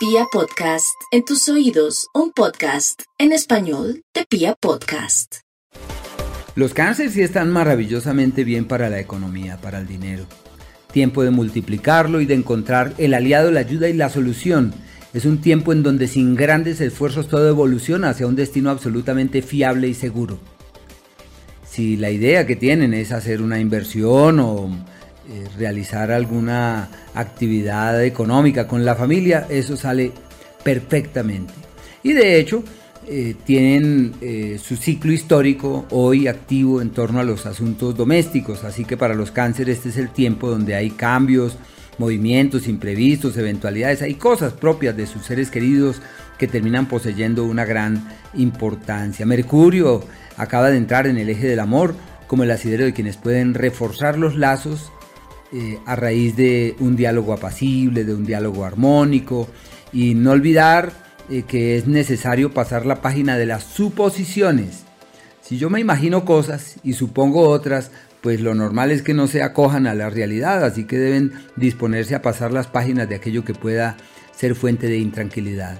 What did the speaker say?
Pia Podcast, en tus oídos, un podcast en español de Pia Podcast. Los cánceres sí están maravillosamente bien para la economía, para el dinero. Tiempo de multiplicarlo y de encontrar el aliado, la ayuda y la solución. Es un tiempo en donde sin grandes esfuerzos todo evoluciona hacia un destino absolutamente fiable y seguro. Si la idea que tienen es hacer una inversión o eh, realizar alguna actividad económica con la familia, eso sale perfectamente. Y de hecho, eh, tienen eh, su ciclo histórico hoy activo en torno a los asuntos domésticos, así que para los cánceres este es el tiempo donde hay cambios, movimientos imprevistos, eventualidades, hay cosas propias de sus seres queridos que terminan poseyendo una gran importancia. Mercurio acaba de entrar en el eje del amor como el asidero de quienes pueden reforzar los lazos eh, a raíz de un diálogo apacible, de un diálogo armónico y no olvidar eh, que es necesario pasar la página de las suposiciones. Si yo me imagino cosas y supongo otras, pues lo normal es que no se acojan a la realidad, así que deben disponerse a pasar las páginas de aquello que pueda ser fuente de intranquilidad.